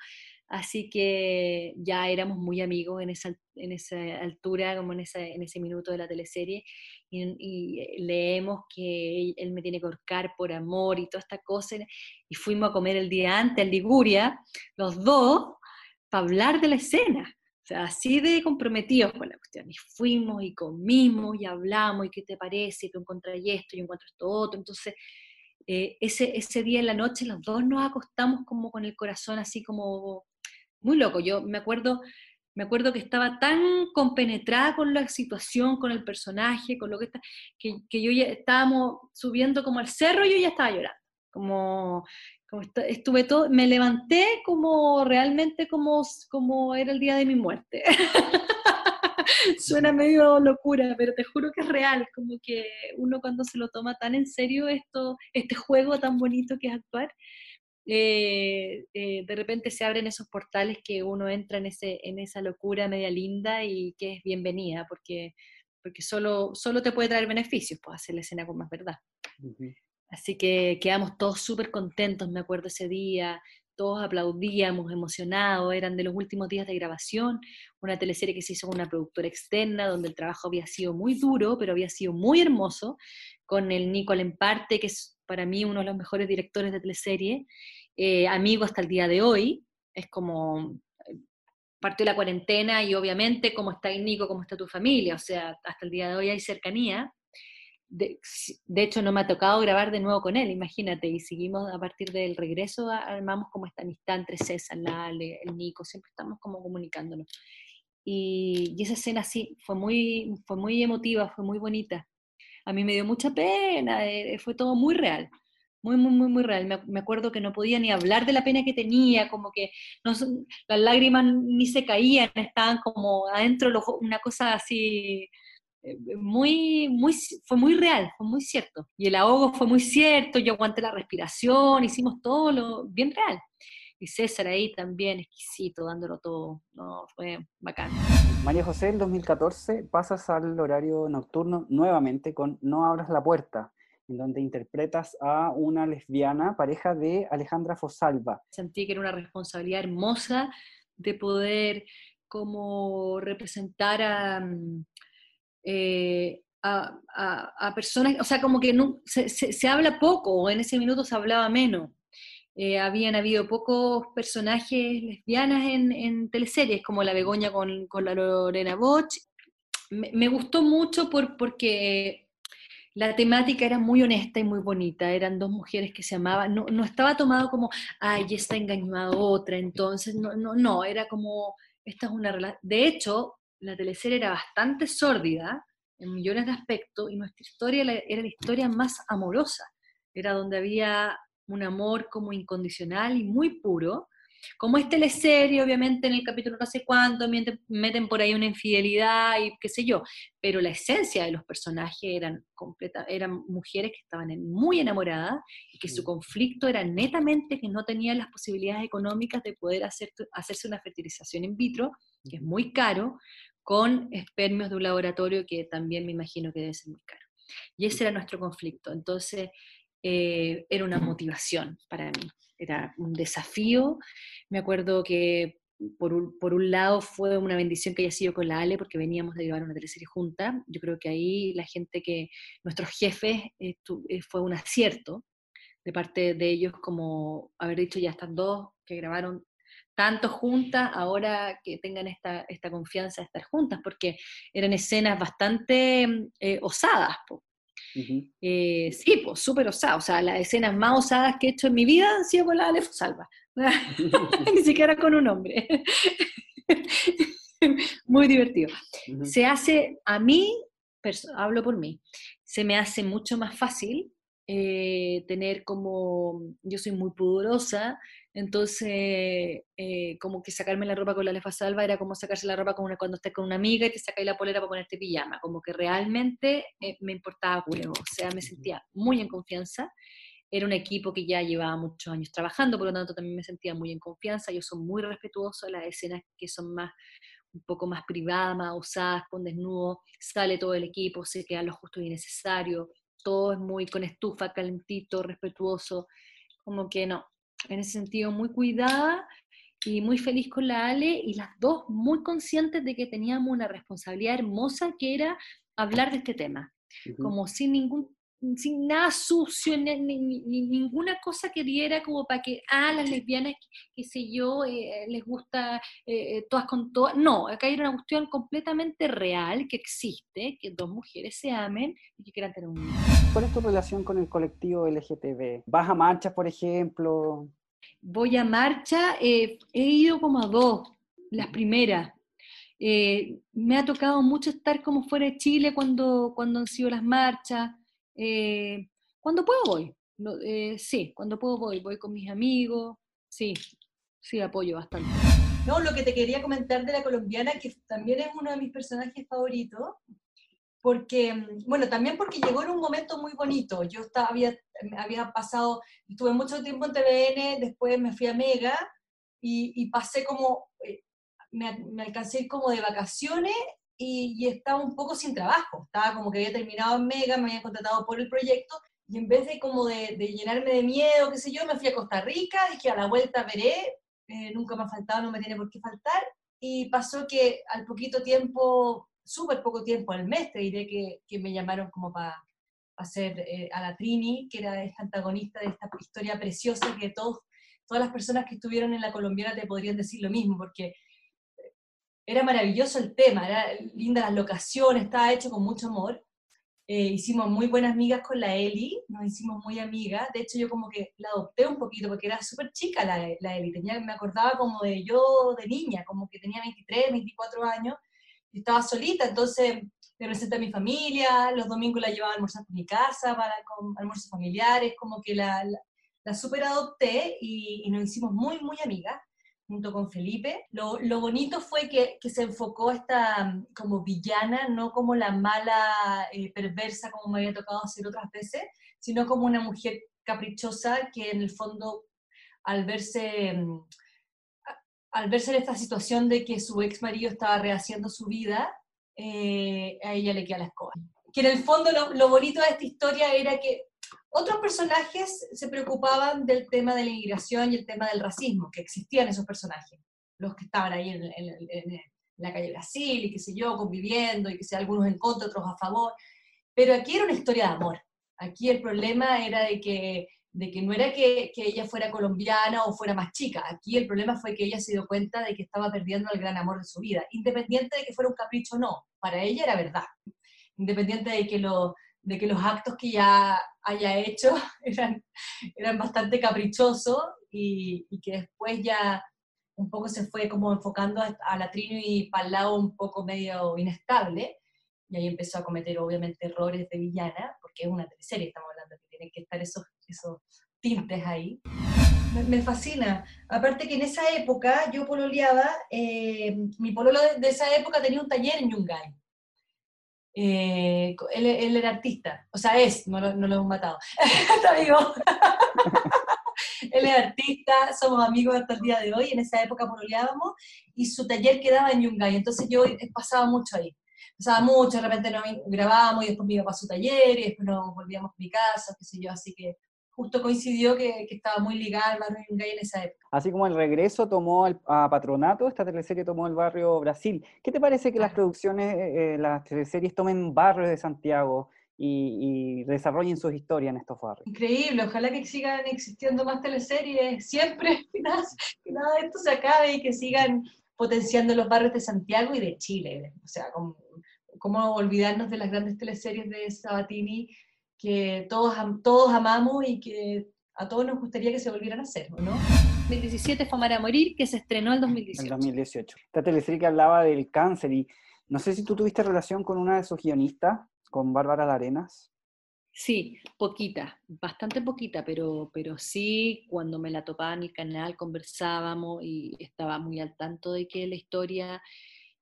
así que ya éramos muy amigos en esa, en esa altura, como en, en ese minuto de la teleserie, y, y, leemos que él me tiene que ahorcar por amor y toda esta cosa, y fuimos a comer el día antes en Liguria, los dos, para hablar de la escena sea, así de comprometidos con la cuestión. Y fuimos y comimos y hablamos y qué te parece, tú encuentras esto, y encuentro esto otro. Entonces, eh, ese, ese día en la noche los dos nos acostamos como con el corazón así como muy loco. Yo me acuerdo, me acuerdo que estaba tan compenetrada con la situación, con el personaje, con lo que está, que, que yo ya estábamos subiendo como al cerro y yo ya estaba llorando. Como, estuve todo, me levanté como realmente como, como era el día de mi muerte. Suena medio locura, pero te juro que es real, como que uno cuando se lo toma tan en serio esto, este juego tan bonito que es actuar, eh, eh, de repente se abren esos portales que uno entra en, ese, en esa locura media linda y que es bienvenida, porque, porque solo, solo te puede traer beneficios, pues hacer la escena con más verdad. Así que quedamos todos súper contentos, me acuerdo ese día, todos aplaudíamos, emocionados, eran de los últimos días de grabación, una teleserie que se hizo con una productora externa, donde el trabajo había sido muy duro, pero había sido muy hermoso, con el Nico Emparte, que es para mí uno de los mejores directores de teleserie, eh, amigo hasta el día de hoy, es como eh, partió la cuarentena y obviamente cómo está Nico, cómo está tu familia, o sea, hasta el día de hoy hay cercanía, de, hecho no me ha tocado grabar de nuevo con él, imagínate, y seguimos a partir del regreso, armamos como esta amistad entre César, Lale, el Nico, siempre estamos como comunicándonos. Y, esa escena sí, fue muy, fue muy emotiva, fue muy bonita. A mí me dio mucha pena, eh, fue todo muy real, muy, muy, muy, muy real. Me, me, acuerdo que no podía ni hablar de la pena que tenía, como que no, las lágrimas ni se caían, estaban como adentro, una cosa así eh, muy, muy, fue muy real, fue muy cierto. Y el ahogo fue muy cierto, yo aguanté la respiración, hicimos todo lo bien real. Y César ahí también exquisito, dándolo todo, no, fue bacán. María José, en 2014 pasas al horario nocturno nuevamente con No abras la puerta, en donde interpretas a una lesbiana, pareja de Alejandra Fosalva. Sentí que era una responsabilidad hermosa de poder como representar a, mm, eh, a, personas, o sea, como que no, se, habla poco, en ese minuto se hablaba menos. Eh, habían habido pocos personajes lesbianas en, en teleseries, como la Begoña con, con la Lorena Boch. Me, gustó mucho por, porque la temática era muy honesta y muy bonita. Eran dos mujeres que se amaban. No, no estaba tomado como, ay, está engañada otra, entonces, no, no, no, era como, esta es una relación. De hecho, la teleserie era bastante sórdida en millones de aspectos y nuestra historia era la historia más amorosa. Era donde había un amor como incondicional y muy puro. Como es teleserie, obviamente en el capítulo no sé cuánto meten por ahí una infidelidad y qué sé yo, pero la esencia de los personajes eran, completa, eran mujeres que estaban muy enamoradas y que su conflicto era netamente que no tenían las posibilidades económicas de poder hacer, hacerse una fertilización in vitro, que es muy caro, con espermios de un laboratorio que también me imagino que debe ser muy caro. Y ese era nuestro conflicto. Entonces, eh, era una motivación para mí, era un desafío. Me acuerdo que por un, por un, lado fue una bendición que haya sido con la Ale, porque veníamos de llevar una teleserie junta. Yo creo que ahí la gente que, nuestros jefes, eh, fue un acierto de parte de ellos, como haber dicho ya están dos que grabaron tanto juntas, ahora que tengan esta, esta confianza de estar juntas, porque eran escenas bastante eh, osadas. Eh, sí, pues súper osadas. O sea, las escenas más osadas que he hecho en mi vida han sido con la Ale Salva. Ni siquiera con un hombre. Muy divertido. Se hace, a mí, hablo por mí, se me hace mucho más fácil eh, tener como, yo soy muy pudorosa, entonces, eh, como que sacarme la ropa con la lefa salva era como sacarse la ropa con una, cuando estás con una amiga y te sacáis la polera para ponerte pijama. Como que realmente eh, me importaba culo. O sea, me sentía muy en confianza. Era un equipo que ya llevaba muchos años trabajando, por lo tanto también me sentía muy en confianza. Yo soy muy respetuoso de las escenas que son más un poco más privada, más usadas, con desnudo, sale todo el equipo, se queda lo justo y necesario, todo es muy con estufa, calentito, respetuoso, como que no, en ese sentido muy cuidada y muy feliz con la Ale y las dos muy conscientes de que teníamos una responsabilidad hermosa que era hablar de este tema, como sin ningún sin nada sucio, ni, ninguna cosa que diera como para que, ah, las lesbianas, qué sé yo, eh, les gusta eh, eh, todas con todas. No, acá hay una cuestión completamente real que existe, que dos mujeres se amen y que quieran tener un hijo. ¿Cuál es tu relación con el colectivo LGTB? ¿Vas a marchas, por ejemplo? Voy a marcha, he ido como a dos, las primeras. me ha tocado mucho estar como fuera de Chile cuando, cuando han sido las marchas. Eh, cuando puedo voy, eh, sí, cuando puedo voy, voy con mis amigos, sí, sí, apoyo bastante. No, lo que te quería comentar de la colombiana, que también es uno de mis personajes favoritos, porque, mm, bueno, también porque llegó en un momento muy bonito. Yo estaba, había, había pasado, estuve mucho tiempo en TVN, después me fui a Mega y, pasé como, eh, me, me, alcancé como de vacaciones y, estaba un poco sin trabajo. Estaba como que había terminado en Mega, me habían contratado por el proyecto y en vez de como de, llenarme de miedo, qué sé yo, me fui a Costa Rica, dije a la vuelta veré, eh, nunca me ha faltado, no me tiene por qué faltar. Y pasó que al poquito tiempo, súper poco tiempo, al mes te diré que, que me llamaron como para hacer eh, a la Trini, que era esta antagonista de esta historia preciosa que todos, todas las personas que estuvieron en la colombiana te podrían decir lo mismo, porque era maravilloso el tema, era linda las locaciones, estaba hecho con mucho amor. Eh, hicimos muy buenas amigas con la Eli, nos hicimos muy amigas. De hecho, yo como que la adopté un poquito porque era súper chica la, la Eli. Tenía, me acordaba como de yo de niña, como que tenía 23, 24 años y estaba solita. Entonces, me presenté a mi familia, los domingos la llevaba a almorzar por mi casa, para con almuerzos familiares, como que la, la, la super adopté y, y, nos hicimos muy, muy amigas junto con Felipe. Lo, lo bonito fue que, que, se enfocó esta como villana, no como la mala, eh, perversa como me había tocado hacer otras veces, sino como una mujer caprichosa que en el fondo al verse, mm, al verse en esta situación de que su ex marido estaba rehaciendo su vida, eh, a ella le queda la escoba. Que en el fondo lo, lo bonito de esta historia era que otros personajes se preocupaban del tema de la inmigración y el tema del racismo, que existían esos personajes, los que estaban ahí en, la calle Brasil y qué sé yo, conviviendo y que sea algunos en contra, otros a favor. Pero aquí era una historia de amor. Aquí el problema era de que, de que no era que, que ella fuera colombiana o fuera más chica. Aquí el problema fue que ella se dio cuenta de que estaba perdiendo el gran amor de su vida, independiente de que fuera un capricho o no. Para ella era verdad. Independiente de que lo, de que los actos que ya haya hecho eran, eran bastante caprichosos y, y, que después ya un poco se fue como enfocando a, la Trino y para el lado un poco medio inestable, y ahí empezó a cometer obviamente errores de villana, porque es una teleserie, estamos hablando, que tienen que estar esos, esos tintes ahí. Me, fascina. Aparte que en esa época yo pololeaba, eh, mi pololo de, esa época tenía un taller en Yungay. Eh, él, él, era artista, o sea, es, no lo, no lo hemos matado, está vivo. él es artista, somos amigos hasta el día de hoy, en esa época pololeábamos, y su taller quedaba en Yungay, entonces yo pasaba mucho ahí. Pasaba mucho, de repente nos grabábamos y después me iba para su taller y después nos volvíamos a mi casa, qué sé yo, así que justo coincidió que, que, estaba muy ligada al barrio Yungay en esa época. Así como el regreso tomó al, a Patronato, esta teleserie tomó el barrio Brasil. ¿Qué te parece que las producciones, eh, las teleseries tomen barrios de Santiago y, y, desarrollen sus historias en estos barrios? Increíble, ojalá que sigan existiendo más teleseries siempre, que nada, que nada de esto se acabe y que sigan potenciando los barrios de Santiago y de Chile. O sea, cómo, cómo olvidarnos de las grandes teleseries de Sabatini que todos, todos amamos y que a todos nos gustaría que se volvieran a hacer, ¿no? 2017 fue Amar a Morir, que se estrenó en 2018. En 2018. Esta teleserie que hablaba del cáncer y no sé si tú tuviste relación con una de sus guionistas, con Bárbara Larenas. Sí, poquita, bastante poquita, pero, pero sí, cuando me la topaba en el canal conversábamos y estaba muy al tanto de que la historia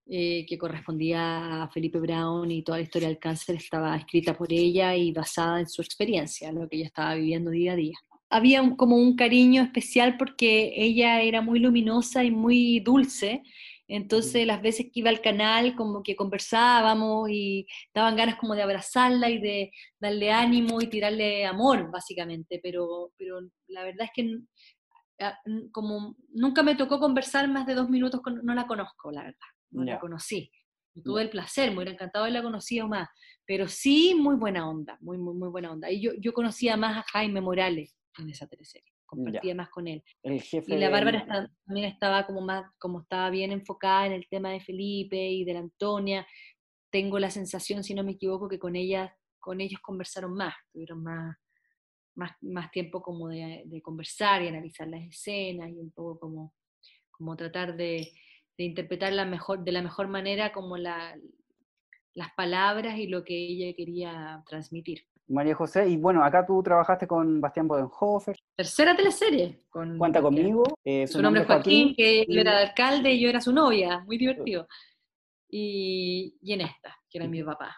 eh, que correspondía a Felipe Brown y toda la historia del cáncer estaba escrita por ella y basada en su experiencia, lo que ella estaba viviendo día a día. Había un, como un cariño especial porque ella era muy luminosa y muy dulce, Entonces, las veces que iba al canal, como que conversábamos y daban ganas como de abrazarla y de darle ánimo y tirarle amor, básicamente. Pero, pero la verdad es que como nunca me tocó conversar más de dos minutos, con, no la conozco, la verdad. No la conocí. tuve el placer, me hubiera encantado haberla conocido más. Pero sí, muy buena onda, muy, muy, muy buena onda. Y yo, yo conocía más a Jaime Morales en esa teleserie compartía más con él. y la Bárbara también estaba como más, como estaba bien enfocada en el tema de Felipe y de la Antonia. Tengo la sensación, si no me equivoco, que con ella, con ellos conversaron más, tuvieron más, más, más tiempo como de, conversar y analizar las escenas y un poco como, como tratar de, de interpretar la mejor, de la mejor manera como la, las palabras y lo que ella quería transmitir. María José, y bueno, acá tú trabajaste con Bastián Bodenhofer. Tercera teleserie. Con Cuenta conmigo. Eh, su, nombre es Joaquín, que él era el alcalde y yo era su novia, muy divertido. Y, y en esta, que era mi papá.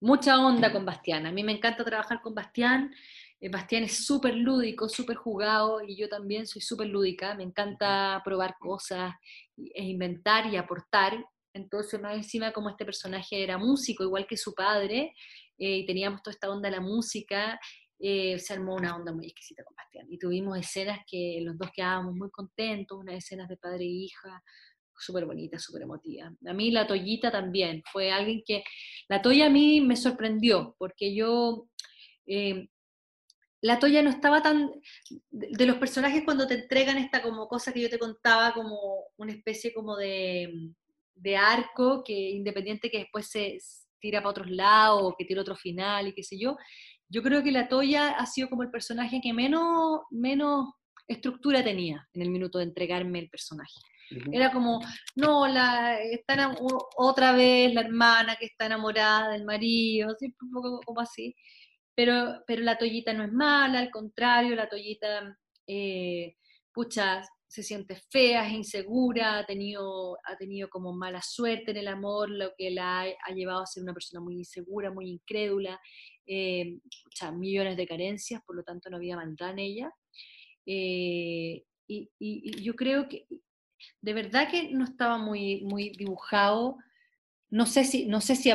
Mucha onda con Bastián. A mí me encanta trabajar con Bastián. Eh, Bastián es súper lúdico, súper jugado y yo también soy súper lúdica. Me encanta probar cosas, e inventar y aportar. Entonces, más encima, como este personaje era músico, igual que su padre, eh, y teníamos toda esta onda de la música, eh, se armó una onda muy exquisita con Bastián. Y tuvimos escenas que los dos quedábamos muy contentos, unas escenas de padre e hija, súper bonitas, súper emotivas. A mí la Toyita también, fue alguien que, la Toya a mí me sorprendió, porque yo, eh, la Toya no estaba tan, de, los personajes cuando te entregan esta como cosa que yo te contaba, como una especie como de, de arco, que independiente que después se tira para otros lados, o que tiene otro final y qué sé yo. Yo creo que la Toya ha sido como el personaje que menos, menos estructura tenía en el minuto de entregarme el personaje. Era como, no, la, está otra vez la hermana que está enamorada del marido, siempre un poco como así. Pero, pero la toallita no es mala, al contrario, la toallita, eh, se siente fea, insegura, ha tenido, ha tenido como mala suerte en el amor, lo que la ha, llevado a ser una persona muy insegura, muy incrédula, eh, millones de carencias, por lo tanto no había maldad en ella. Eh, y, yo creo que de verdad que no estaba muy, muy dibujado, no sé si, no sé si,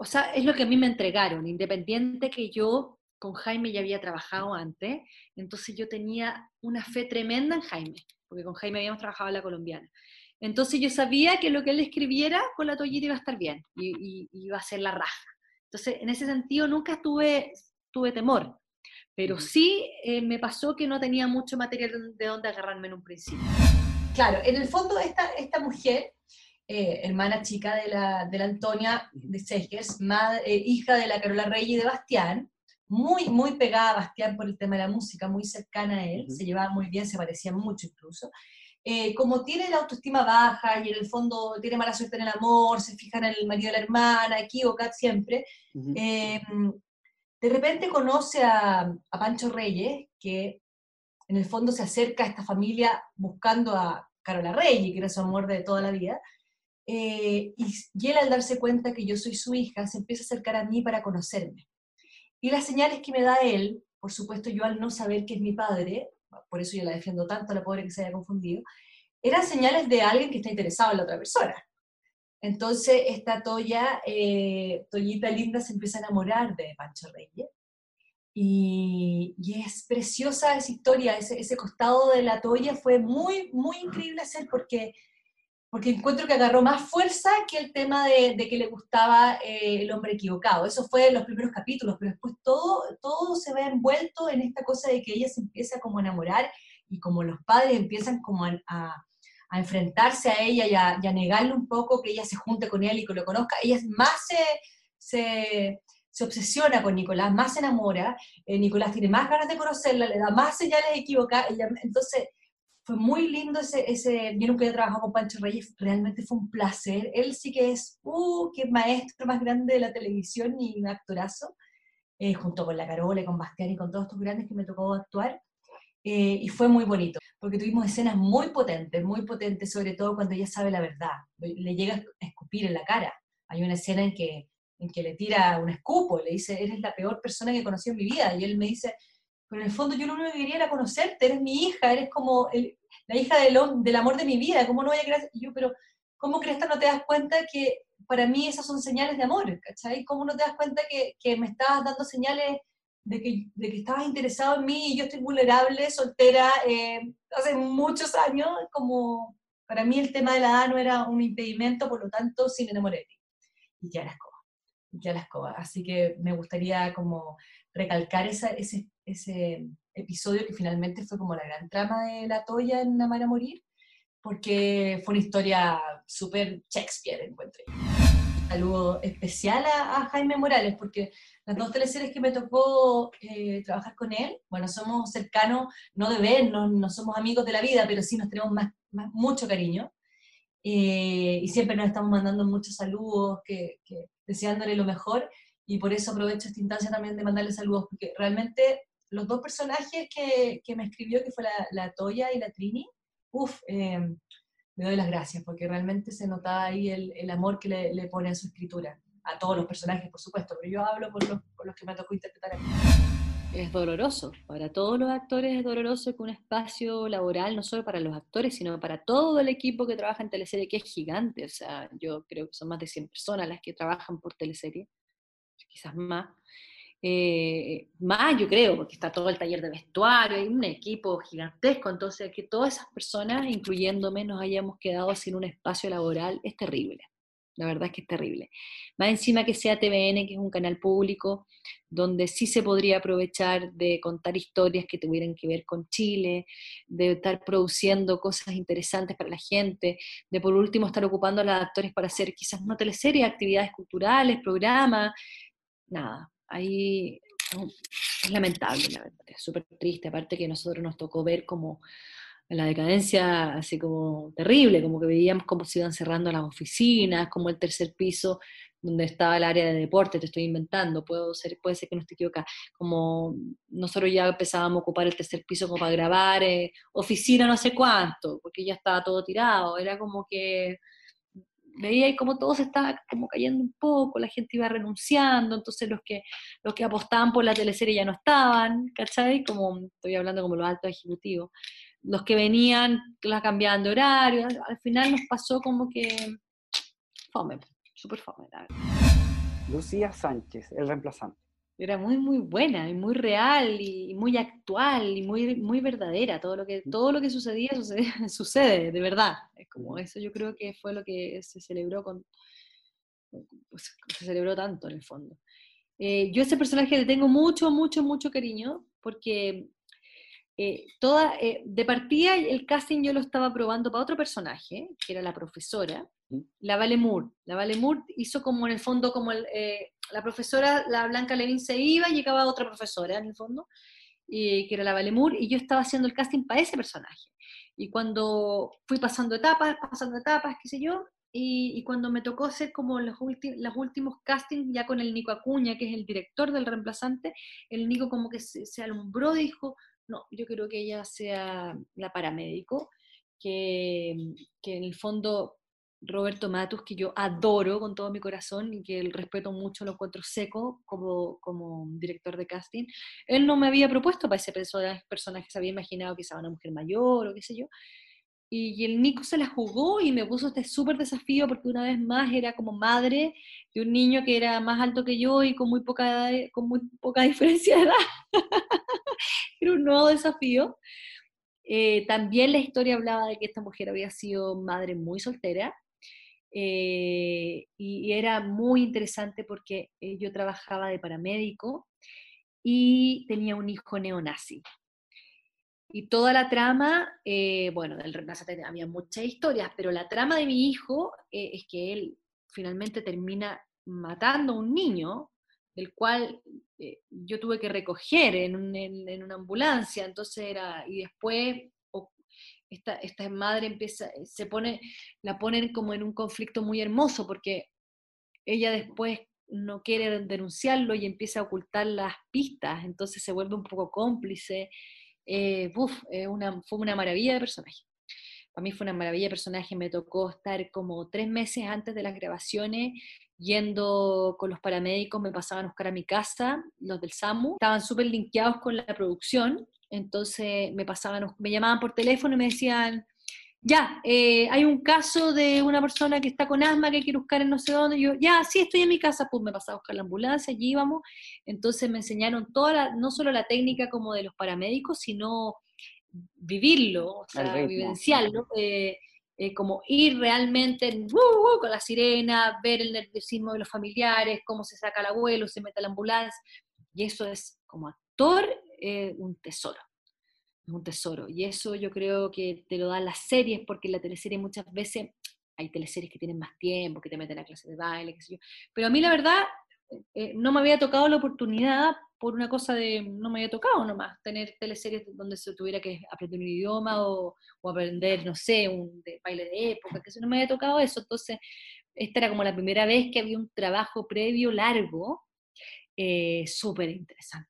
o sea, es lo que a mí me entregaron, independiente que yo con Jaime ya había trabajado antes, entonces yo tenía una fe tremenda en Jaime, porque con Jaime habíamos trabajado en la colombiana. Entonces yo sabía que lo que él escribiera con la toallita iba a estar bien y, iba a ser la raja. Entonces, en ese sentido nunca tuve, tuve temor, pero sí eh, me pasó que no tenía mucho material de dónde agarrarme en un principio. Claro, en el fondo esta, esta mujer, eh, hermana chica de la, de la Antonia de Seges, eh, hija de la Carola Rey y de Bastián, muy, muy pegada a Bastián por el tema de la música, muy cercana a él, se llevaba muy bien, se parecían mucho incluso. Eh, como tiene la autoestima baja y en el fondo tiene mala suerte en el amor, se fija en el marido de la hermana, equivoca siempre, eh, de repente conoce a, a, Pancho Reyes, que en el fondo se acerca a esta familia buscando a Carola Reyes, que era su amor de toda la vida, eh, y, y él al darse cuenta que yo soy su hija, se empieza a acercar a mí para conocerme. Y las señales que me da él, por supuesto yo al no saber que es mi padre, por eso yo la defiendo tanto, la pobre que se haya confundido, eran señales de alguien que está interesado en la otra persona. Entonces esta Toya, eh, Toyita linda, se empieza a enamorar de Pancho Reyes. Y, y es preciosa esa historia, ese, ese, costado de la Toya fue muy, muy increíble hacer porque porque encuentro que agarró más fuerza que el tema de, que le gustaba eh, el hombre equivocado. Eso fue en los primeros capítulos, pero después todo, todo se ve envuelto en esta cosa de que ella se empieza como a enamorar y como los padres empiezan como a, a, enfrentarse a ella y a, y negarle un poco que ella se junte con él y que lo conozca, ella más se, se, se obsesiona con Nicolás, más se enamora, eh, Nicolás tiene más ganas de conocerla, le da más señales equivocadas, entonces fue muy lindo ese, ese, yo nunca había trabajado con Pancho Reyes, realmente fue un placer. Él sí que es, uh, qué maestro más grande de la televisión y un actorazo, eh, junto con la Carola y con Bastián y con todos estos grandes que me tocó actuar. Eh, y fue muy bonito, porque tuvimos escenas muy potentes, muy potentes, sobre todo cuando ella sabe la verdad, le llega a escupir en la cara. Hay una escena en que, en que le tira un escupo, le dice, eres la peor persona que conocí en mi vida, y él me dice, pero en el fondo yo lo único que quería era conocerte, eres mi hija, eres como la hija del, del, amor de mi vida, ¿cómo no voy a creer? yo, pero ¿cómo crees que no te das cuenta que para mí esas son señales de amor, ¿cachai? ¿Cómo no te das cuenta que, que me estás dando señales de que, de que, estabas interesado en mí y yo estoy vulnerable, soltera, eh, hace muchos años, como para mí el tema de la edad no era un impedimento, por lo tanto sí me enamoré. Y ya la escoba, ya la escoba. Así que me gustaría como recalcar esa, ese, ese episodio que finalmente fue como la gran trama de la Toya en Amar a Morir, porque fue una historia súper Shakespeare, encuentro. saludo especial a, Jaime Morales, porque las dos teleseries que me tocó eh, trabajar con él, bueno, somos cercanos, no de vernos, no somos amigos de la vida, pero sí nos tenemos más, mucho cariño. Eh, y siempre nos estamos mandando muchos saludos, que, deseándole lo mejor, y por eso aprovecho esta instancia también de mandarle saludos, porque realmente los dos personajes que, que me escribió, que fue la, la Toya y la Trini, uff, eh, le doy las gracias, porque realmente se notaba ahí el, el amor que le, le, pone a su escritura, a todos los personajes, por supuesto, pero yo hablo por los, por los que me tocó interpretar a mí. Es doloroso, para todos los actores es doloroso que un espacio laboral, no solo para los actores, sino para todo el equipo que trabaja en teleserie, que es gigante, o sea, yo creo que son más de 100 personas las que trabajan por teleserie, quizás más, eh, más yo creo, porque está todo el taller de vestuario, hay un equipo gigantesco, entonces que todas esas personas, incluyéndome, nos hayamos quedado sin un espacio laboral es terrible. La verdad es que es terrible. Más encima que sea TVN, que es un canal público, donde sí se podría aprovechar de contar historias que tuvieran que ver con Chile, de estar produciendo cosas interesantes para la gente, de por último estar ocupando a los actores para hacer quizás no teleseries, actividades culturales, programas, nada, ahí es lamentable, la verdad, es súper triste, aparte que nosotros nos tocó ver como la decadencia así como terrible, como que veíamos cómo se iban cerrando las oficinas, como el tercer piso donde estaba el área de deporte, te estoy inventando, puedo ser, puede ser que no esté equivocada, como nosotros ya empezábamos a ocupar el tercer piso como para grabar, eh, oficina no sé cuánto, porque ya estaba todo tirado, era como que veía y como todo se estaba como cayendo un poco, la gente iba renunciando, entonces los que, los que apostaban por la teleserie ya no estaban, ¿cachai? Como estoy hablando como los altos ejecutivos. Los que venían la cambiaban de horario, al final nos pasó como que fome, súper fome, Lucía Sánchez, el reemplazante era muy, muy buena y muy real y, muy actual y muy, muy verdadera. Todo lo que, todo lo que sucedía sucede, de verdad. Es como eso yo creo que fue lo que se celebró con, pues, se celebró tanto en el fondo. Eh, yo a ese personaje le tengo mucho, mucho, mucho cariño porque eh, toda, eh, de partida el casting yo lo estaba probando para otro personaje, que era la profesora, la Vale Moore. La Vale Moore hizo como en el fondo, como eh, la profesora, la Blanca Levin se iba y llegaba otra profesora en el fondo, y, que era la Vale Moore, y yo estaba haciendo el casting para ese personaje. Y cuando fui pasando etapas, pasando etapas, qué sé yo, y, cuando me tocó hacer como los, los, últimos castings ya con el Nico Acuña, que es el director del reemplazante, el Nico como que se, se alumbró y dijo, no, yo creo que ella sea la paramédico, que, que en el fondo Roberto Matus, que yo adoro con todo mi corazón y que el respeto mucho, lo encuentro seco como, como director de casting, él no me había propuesto para ese personaje, se había imaginado quizá una mujer mayor o qué sé yo, y, el Nico se la jugó y me puso este súper desafío porque una vez más era como madre de un niño que era más alto que yo y con muy poca, con muy poca diferencia de edad. era un nuevo desafío. Eh, también la historia hablaba de que esta mujer había sido madre muy soltera eh, y, era muy interesante porque eh, yo trabajaba de paramédico y tenía un hijo neonazi. Y toda la trama, eh, bueno, del reemplazante había muchas historias, pero la trama de mi hijo es que él finalmente termina matando a un niño, del cual yo tuve que recoger en, en, una ambulancia, entonces era, y después esta, madre empieza, eh, se pone, la ponen como en un conflicto muy hermoso porque ella después no quiere denunciarlo y empieza a ocultar las pistas, entonces se vuelve un poco cómplice. Eh, una, fue una maravilla de personaje. Para mí fue una maravilla de personaje, me tocó estar como tres meses antes de las grabaciones yendo con los paramédicos, me pasaban a buscar a mi casa, los del SAMU, estaban súper linkeados con la producción, entonces me pasaban, me llamaban por teléfono y me decían, ya, eh, hay un caso de una persona que está con asma que quiere buscar en no sé dónde, yo, ya, sí, estoy en mi casa, pues me pasaba a buscar la ambulancia, allí íbamos, entonces me enseñaron toda no solo la técnica como de los paramédicos, sino vivirlo, o sea, vivenciarlo, eh, eh, como ir realmente con la sirena, ver el nerviosismo de los familiares, cómo se saca el abuelo, se mete a la ambulancia, y eso es como actor eh, un tesoro, un tesoro, y eso yo creo que te lo dan las series, porque la teleserie muchas veces hay teleseries que tienen más tiempo, que te meten a clase de baile, qué sé yo, pero a mí la verdad eh, no me había tocado la oportunidad por una cosa de, no me había tocado nomás, tener teleseries donde se tuviera que aprender un idioma o, aprender, no sé, un baile de época, que eso no me había tocado eso. Entonces, esta era como la primera vez que había un trabajo previo largo, eh, súper interesante.